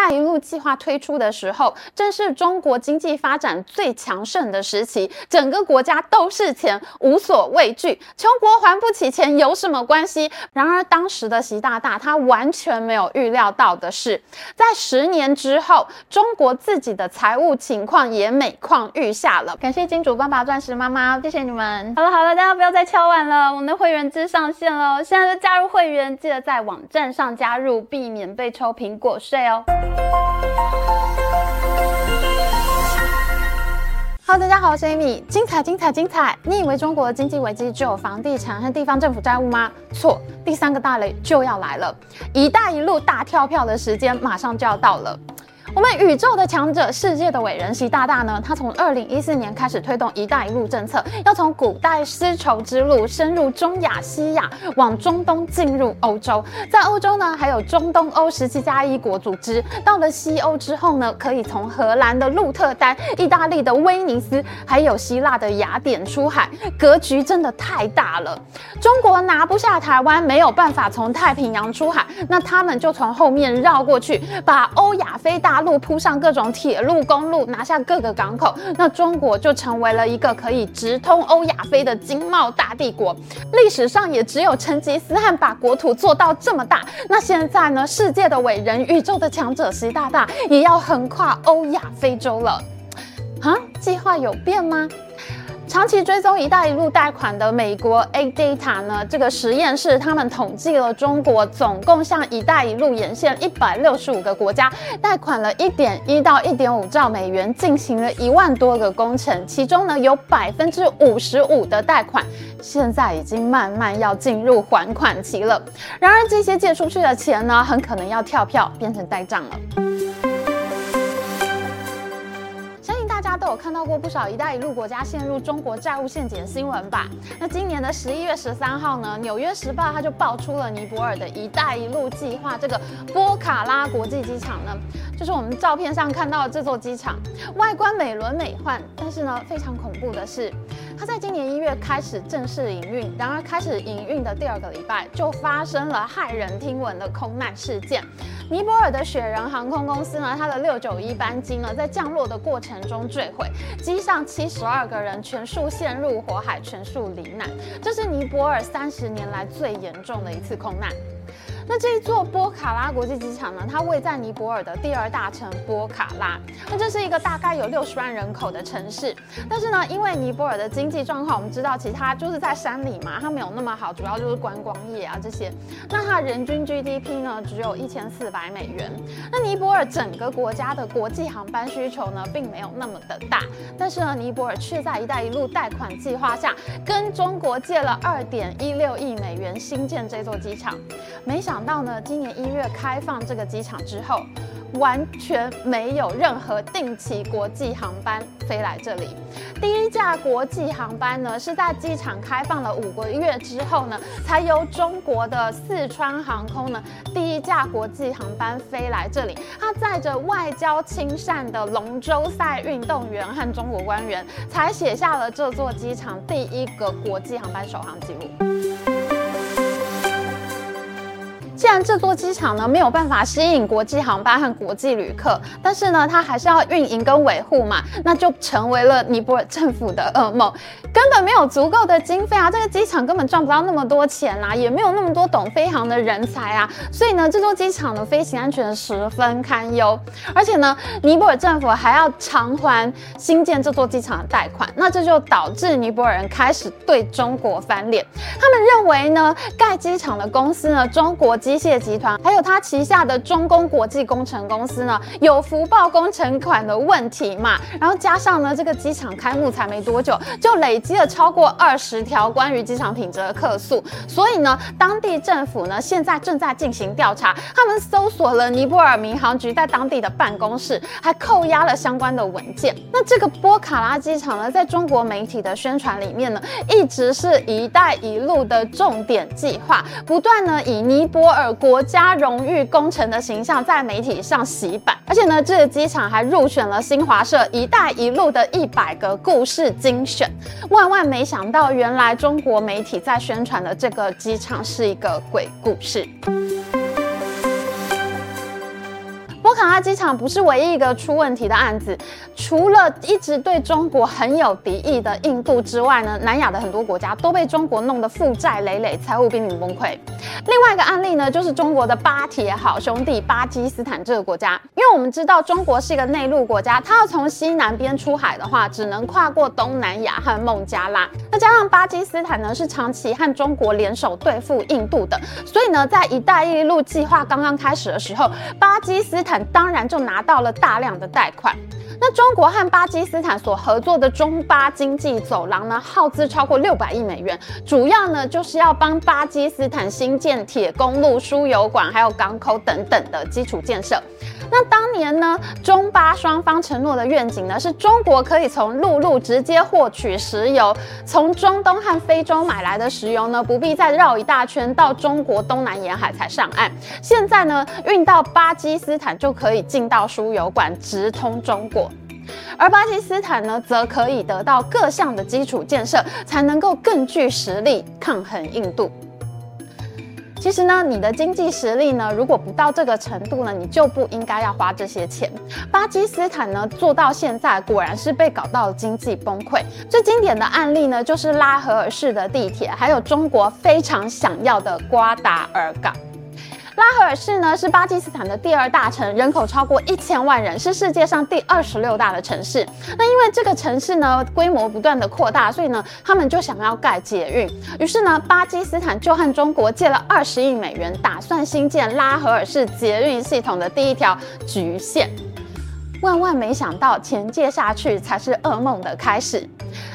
带一路”计划推出的时候，正是中国经济发展最强盛的时期，整个国家都是钱，无所畏惧，穷国还不起钱有什么关系？然而当时的习大大他完全没有预料到的是，在十年之后，中国自己的财务情况也每况愈下了。感谢金主爸爸、钻石妈妈，谢谢你们。好了好了，大家不要再敲碗了，我们的会员制上线了，现在就加入会员，记得在网站上加入，避免被抽苹果税哦。Hello，大家好，我是 Amy，精彩精彩精彩！你以为中国的经济危机只有房地产和地方政府债务吗？错，第三个大雷就要来了，一带一路大跳票的时间马上就要到了。我们宇宙的强者，世界的伟人习大大呢？他从二零一四年开始推动“一带一路”政策，要从古代丝绸之路深入中亚、西亚，往中东进入欧洲。在欧洲呢，还有中东欧十七加一国组织。到了西欧之后呢，可以从荷兰的鹿特丹、意大利的威尼斯，还有希腊的雅典出海。格局真的太大了。中国拿不下台湾，没有办法从太平洋出海，那他们就从后面绕过去，把欧亚非大。路铺上各种铁路、公路，拿下各个港口，那中国就成为了一个可以直通欧亚非的经贸大帝国。历史上也只有成吉思汗把国土做到这么大。那现在呢？世界的伟人、宇宙的强者习大大也要横跨欧亚非洲了。啊，计划有变吗？长期追踪“一带一路”贷款的美国 ADATA 呢，这个实验室他们统计了中国总共向“一带一路”沿线一百六十五个国家贷款了一点一到一点五兆美元，进行了一万多个工程，其中呢有百分之五十五的贷款现在已经慢慢要进入还款期了。然而，这些借出去的钱呢，很可能要跳票变成呆账了。家都有看到过不少“一带一路”国家陷入中国债务陷阱的新闻吧？那今年的十一月十三号呢，《纽约时报》它就爆出了尼泊尔的一带一路计划，这个波卡拉国际机场呢，就是我们照片上看到的这座机场，外观美轮美奂，但是呢，非常恐怖的是，它在今年一月开始正式营运，然而开始营运的第二个礼拜就发生了骇人听闻的空难事件。尼泊尔的雪人航空公司呢，它的六九一班机呢，在降落的过程中坠毁，机上七十二个人全数陷入火海，全数罹难。这是尼泊尔三十年来最严重的一次空难。那这一座波卡拉国际机场呢，它位在尼泊尔的第二大城波卡拉。那这是一个大概有六十万人口的城市，但是呢，因为尼泊尔的经济状况，我们知道其他就是在山里嘛，它没有那么好，主要就是观光业啊这些。那它人均 GDP 呢，只有一千四百美元。那尼泊尔整个国家的国际航班需求呢，并没有那么的大，但是呢，尼泊尔却在“一带一路”贷款计划下，跟中国借了二点一六亿美元新建这座机场，没想。到呢，今年一月开放这个机场之后，完全没有任何定期国际航班飞来这里。第一架国际航班呢，是在机场开放了五个月之后呢，才由中国的四川航空呢，第一架国际航班飞来这里。它载着外交亲善的龙舟赛运动员和中国官员，才写下了这座机场第一个国际航班首航记录。既然这座机场呢，没有办法吸引国际航班和国际旅客，但是呢，它还是要运营跟维护嘛，那就成为了尼泊尔政府的噩梦，根本没有足够的经费啊，这个机场根本赚不到那么多钱啊，也没有那么多懂飞航的人才啊，所以呢，这座机场的飞行安全十分堪忧，而且呢，尼泊尔政府还要偿还新建这座机场的贷款，那这就导致尼泊尔人开始对中国翻脸，他们认为呢，盖机场的公司呢，中国机机械集团还有他旗下的中工国际工程公司呢，有福报工程款的问题嘛？然后加上呢，这个机场开幕才没多久，就累积了超过二十条关于机场品质的客诉。所以呢，当地政府呢现在正在进行调查，他们搜索了尼泊尔民航局在当地的办公室，还扣押了相关的文件。那这个波卡拉机场呢，在中国媒体的宣传里面呢，一直是一带一路的重点计划，不断呢以尼泊尔。而国家荣誉工程的形象在媒体上洗版，而且呢，这个机场还入选了新华社“一带一路”的一百个故事精选。万万没想到，原来中国媒体在宣传的这个机场是一个鬼故事。波卡拉机场不是唯一一个出问题的案子，除了一直对中国很有敌意的印度之外呢，南亚的很多国家都被中国弄得负债累累，财务濒临崩溃。另外一个案例呢，就是中国的巴铁好兄弟巴基斯坦这个国家，因为我们知道中国是一个内陆国家，它要从西南边出海的话，只能跨过东南亚和孟加拉。那加上巴基斯坦呢，是长期和中国联手对付印度的，所以呢，在“一带一路”计划刚刚开始的时候，巴基斯坦当然就拿到了大量的贷款。那中国和巴基斯坦所合作的中巴经济走廊呢，耗资超过六百亿美元，主要呢就是要帮巴基斯坦新建铁公路、输油管，还有港口等等的基础建设。那当年呢，中巴双方承诺的愿景呢，是中国可以从陆路直接获取石油，从中东和非洲买来的石油呢，不必再绕一大圈到中国东南沿海才上岸。现在呢，运到巴基斯坦就可以进到输油管，直通中国。而巴基斯坦呢，则可以得到各项的基础建设，才能够更具实力抗衡印度。其实呢，你的经济实力呢，如果不到这个程度呢，你就不应该要花这些钱。巴基斯坦呢，做到现在果然是被搞到了经济崩溃。最经典的案例呢，就是拉合尔市的地铁，还有中国非常想要的瓜达尔港。拉合尔市呢，是巴基斯坦的第二大城，人口超过一千万人，是世界上第二十六大的城市。那因为这个城市呢，规模不断的扩大，所以呢，他们就想要盖捷运。于是呢，巴基斯坦就和中国借了二十亿美元，打算兴建拉合尔市捷运系统的第一条橘线。万万没想到，钱借下去才是噩梦的开始。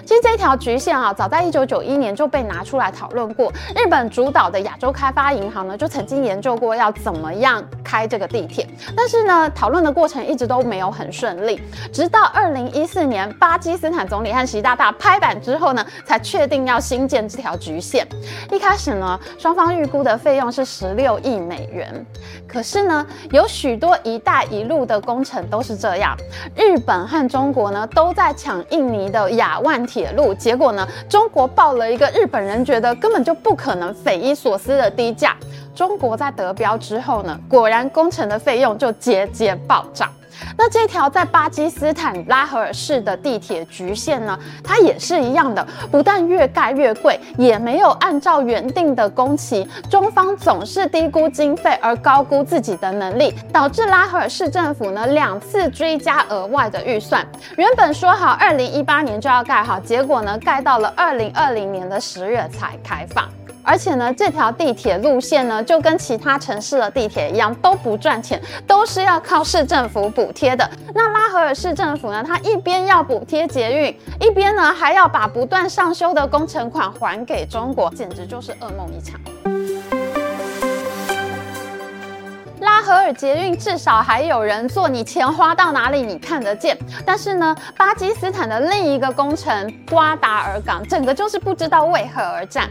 其实这条局限啊，早在一九九一年就被拿出来讨论过。日本主导的亚洲开发银行呢，就曾经研究过要怎么样开这个地铁。但是呢，讨论的过程一直都没有很顺利。直到二零一四年，巴基斯坦总理和习大大拍板之后呢，才确定要新建这条局限。一开始呢，双方预估的费用是十六亿美元。可是呢，有许多“一带一路”的工程都是这样，日本和中国呢都在抢印尼的亚万铁路，结果呢，中国报了一个日本人觉得根本就不可能、匪夷所思的低价。中国在得标之后呢，果然工程的费用就节节暴涨。那这条在巴基斯坦拉合尔市的地铁局线呢，它也是一样的，不但越盖越贵，也没有按照原定的工期。中方总是低估经费而高估自己的能力，导致拉合尔市政府呢两次追加额外的预算。原本说好二零一八年就要盖好，结果呢盖到了二零二零年的十月才开放。而且呢，这条地铁路线呢，就跟其他城市的地铁一样，都不赚钱，都是要靠市政府补贴的。那拉合尔市政府呢，它一边要补贴捷运，一边呢还要把不断上修的工程款还给中国，简直就是噩梦一场。拉合尔捷运至少还有人坐，你钱花到哪里你看得见。但是呢，巴基斯坦的另一个工程瓜达尔港，整个就是不知道为何而战。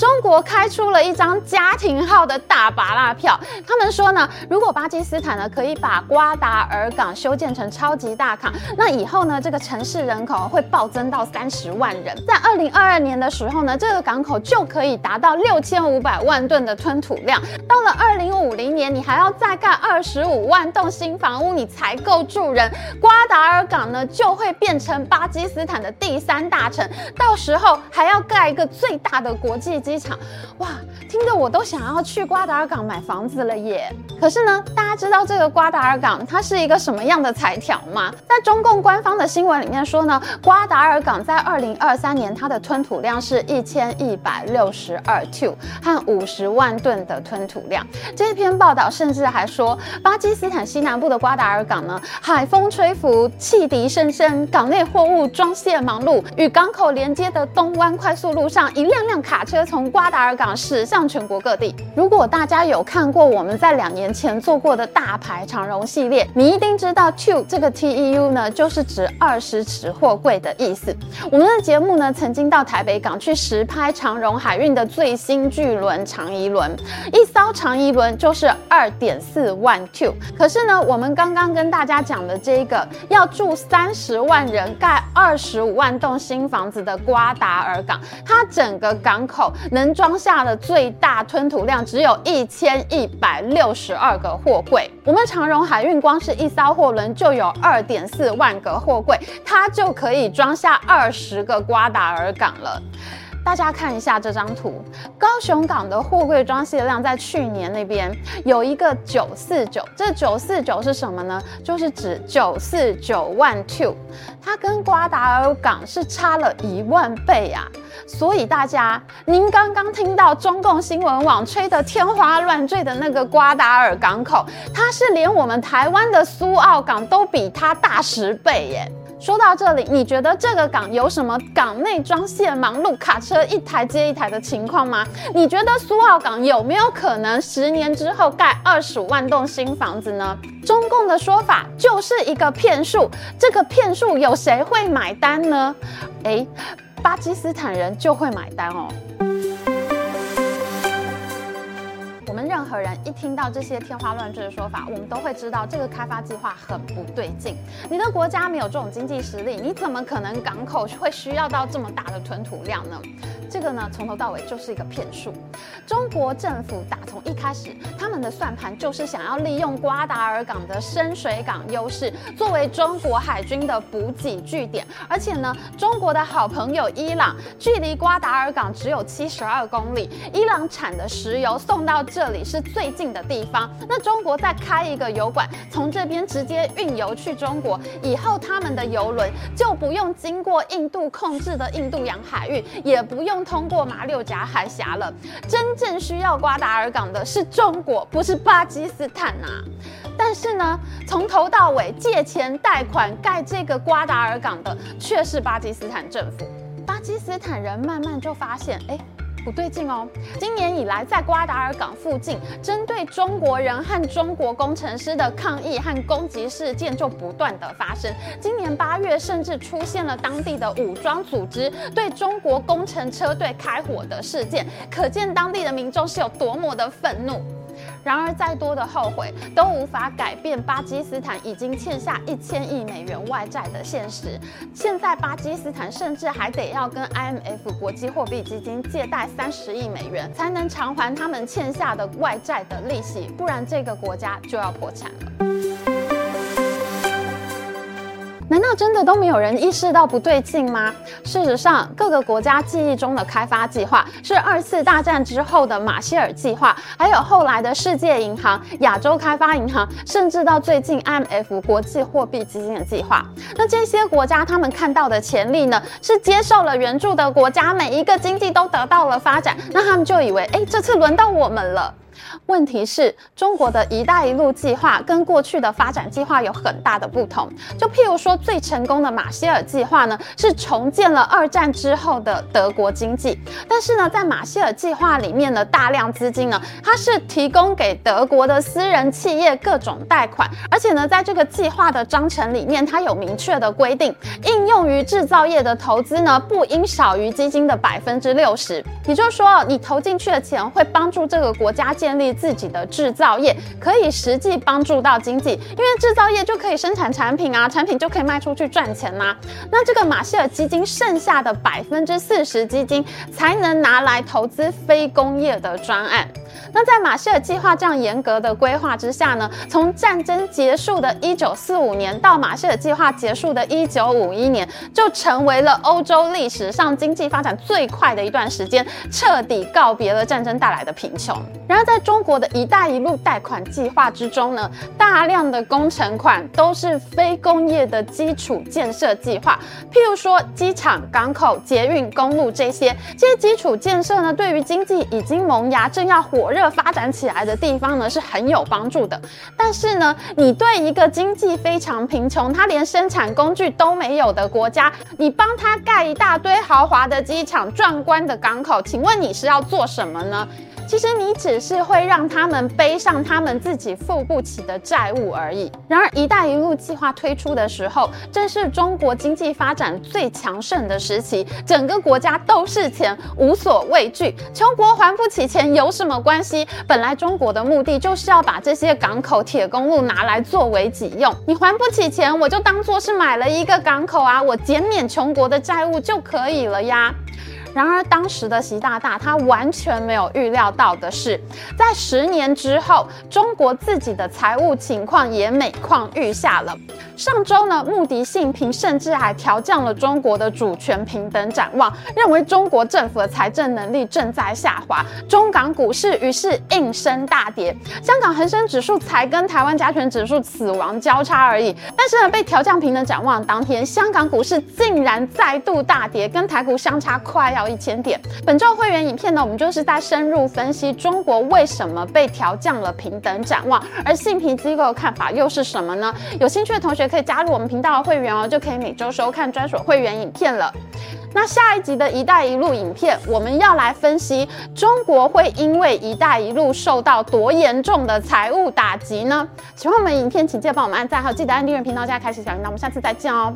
中国开出了一张家庭号的大芭乐票，他们说呢，如果巴基斯坦呢可以把瓜达尔港修建成超级大港，那以后呢这个城市人口会暴增到三十万人。在二零二二年的时候呢，这个港口就可以达到六千五百万吨的吞吐量。到了二零五零年，你还要再盖二十五万栋新房屋，你才够住人。瓜达尔港呢就会变成巴基斯坦的第三大城，到时候还要盖一个最大的国际机场，哇，听得我都想要去瓜达尔港买房子了耶！可是呢，大家知道这个瓜达尔港它是一个什么样的财条吗？在中共官方的新闻里面说呢，瓜达尔港在二零二三年它的吞吐量是一千一百六十二 t 和五十万吨的吞吐量。这篇报道甚至还说，巴基斯坦西南部的瓜达尔港呢，海风吹拂，汽笛声声，港内货物装卸忙碌，与港口连接的东湾快速路上，一辆辆卡车从从瓜达尔港驶向全国各地。如果大家有看过我们在两年前做过的大牌长荣系列，你一定知道 TEU 这个 T E U 呢，就是指二十尺货柜的意思。我们的节目呢，曾经到台北港去实拍长荣海运的最新巨轮长宜轮，一艘长宜轮就是二点四万 TEU。可是呢，我们刚刚跟大家讲的这个要住三十万人、盖二十五万栋新房子的瓜达尔港，它整个港口。能装下的最大吞吐量只有一千一百六十二个货柜。我们长荣海运光是一艘货轮就有二点四万个货柜，它就可以装下二十个瓜达尔港了。大家看一下这张图，高雄港的货柜装卸量在去年那边有一个九四九，这九四九是什么呢？就是指九四九万 two，它跟瓜达尔港是差了一万倍呀、啊。所以大家，您刚刚听到中共新闻网吹得天花乱坠的那个瓜达尔港口，它是连我们台湾的苏澳港都比它大十倍耶。说到这里，你觉得这个港有什么港内装卸忙碌、卡车一台接一台的情况吗？你觉得苏澳港有没有可能十年之后盖二十五万栋新房子呢？中共的说法就是一个骗术，这个骗术有谁会买单呢？诶，巴基斯坦人就会买单哦。我们任何人一听到这些天花乱坠的说法，我们都会知道这个开发计划很不对劲。你的国家没有这种经济实力，你怎么可能港口会需要到这么大的吞吐量呢？这个呢，从头到尾就是一个骗术。中国政府打从一开始，他们的算盘就是想要利用瓜达尔港的深水港优势，作为中国海军的补给据点。而且呢，中国的好朋友伊朗，距离瓜达尔港只有七十二公里，伊朗产的石油送到这这里是最近的地方。那中国再开一个油管，从这边直接运油去中国，以后他们的油轮就不用经过印度控制的印度洋海域，也不用。通过马六甲海峡了，真正需要瓜达尔港的是中国，不是巴基斯坦呐、啊。但是呢，从头到尾借钱贷款盖这个瓜达尔港的却是巴基斯坦政府。巴基斯坦人慢慢就发现，哎。不对劲哦！今年以来，在瓜达尔港附近，针对中国人和中国工程师的抗议和攻击事件就不断的发生。今年八月，甚至出现了当地的武装组织对中国工程车队开火的事件，可见当地的民众是有多么的愤怒。然而，再多的后悔都无法改变巴基斯坦已经欠下一千亿美元外债的现实。现在，巴基斯坦甚至还得要跟 IMF 国际货币基金借贷三十亿美元，才能偿还他们欠下的外债的利息，不然这个国家就要破产了。难道真的都没有人意识到不对劲吗？事实上，各个国家记忆中的开发计划是二次大战之后的马歇尔计划，还有后来的世界银行、亚洲开发银行，甚至到最近 IMF 国际货币基金的计划。那这些国家他们看到的潜力呢，是接受了援助的国家每一个经济都得到了发展，那他们就以为，哎，这次轮到我们了。问题是，中国的一带一路计划跟过去的发展计划有很大的不同。就譬如说，最成功的马歇尔计划呢，是重建了二战之后的德国经济。但是呢，在马歇尔计划里面的大量资金呢，它是提供给德国的私人企业各种贷款，而且呢，在这个计划的章程里面，它有明确的规定，应用于制造业的投资呢，不应少于基金的百分之六十。也就是说，你投进去的钱会帮助这个国家建建立自己的制造业，可以实际帮助到经济，因为制造业就可以生产产品啊，产品就可以卖出去赚钱啦。那这个马歇尔基金剩下的百分之四十基金，才能拿来投资非工业的专案。那在马歇尔计划这样严格的规划之下呢，从战争结束的一九四五年到马歇尔计划结束的一九五一年，就成为了欧洲历史上经济发展最快的一段时间，彻底告别了战争带来的贫穷。然而，在中国的一带一路贷款计划之中呢，大量的工程款都是非工业的基础建设计划，譬如说机场、港口、捷运、公路这些，这些基础建设呢，对于经济已经萌芽、正要火热。发展起来的地方呢，是很有帮助的，但是呢，你对一个经济非常贫穷，它连生产工具都没有的国家，你帮他盖一大堆豪华的机场、壮观的港口，请问你是要做什么呢？其实你只是会让他们背上他们自己付不起的债务而已。然而，一带一路计划推出的时候，正是中国经济发展最强盛的时期，整个国家都是钱，无所畏惧。穷国还不起钱有什么关系？本来中国的目的就是要把这些港口、铁公路拿来作为己用。你还不起钱，我就当做是买了一个港口啊，我减免穷国的债务就可以了呀。然而，当时的习大大他完全没有预料到的是，在十年之后，中国自己的财务情况也每况愈下了。上周呢，穆迪信评甚至还调降了中国的主权平等展望，认为中国政府的财政能力正在下滑。中港股市于是应声大跌，香港恒生指数才跟台湾加权指数死亡交叉而已。但是呢，被调降平等展望当天，香港股市竟然再度大跌，跟台股相差快要一千点。本周会员影片呢，我们就是在深入分析中国为什么被调降了平等展望，而信评机构的看法又是什么呢？有兴趣的同学。可以加入我们频道的会员哦，就可以每周收看专属会员影片了。那下一集的一带一路影片，我们要来分析中国会因为一带一路受到多严重的财务打击呢？喜欢我们影片，请记得帮我们按赞，还有记得按订阅频道，加开启小铃铛。我们下次再见哦。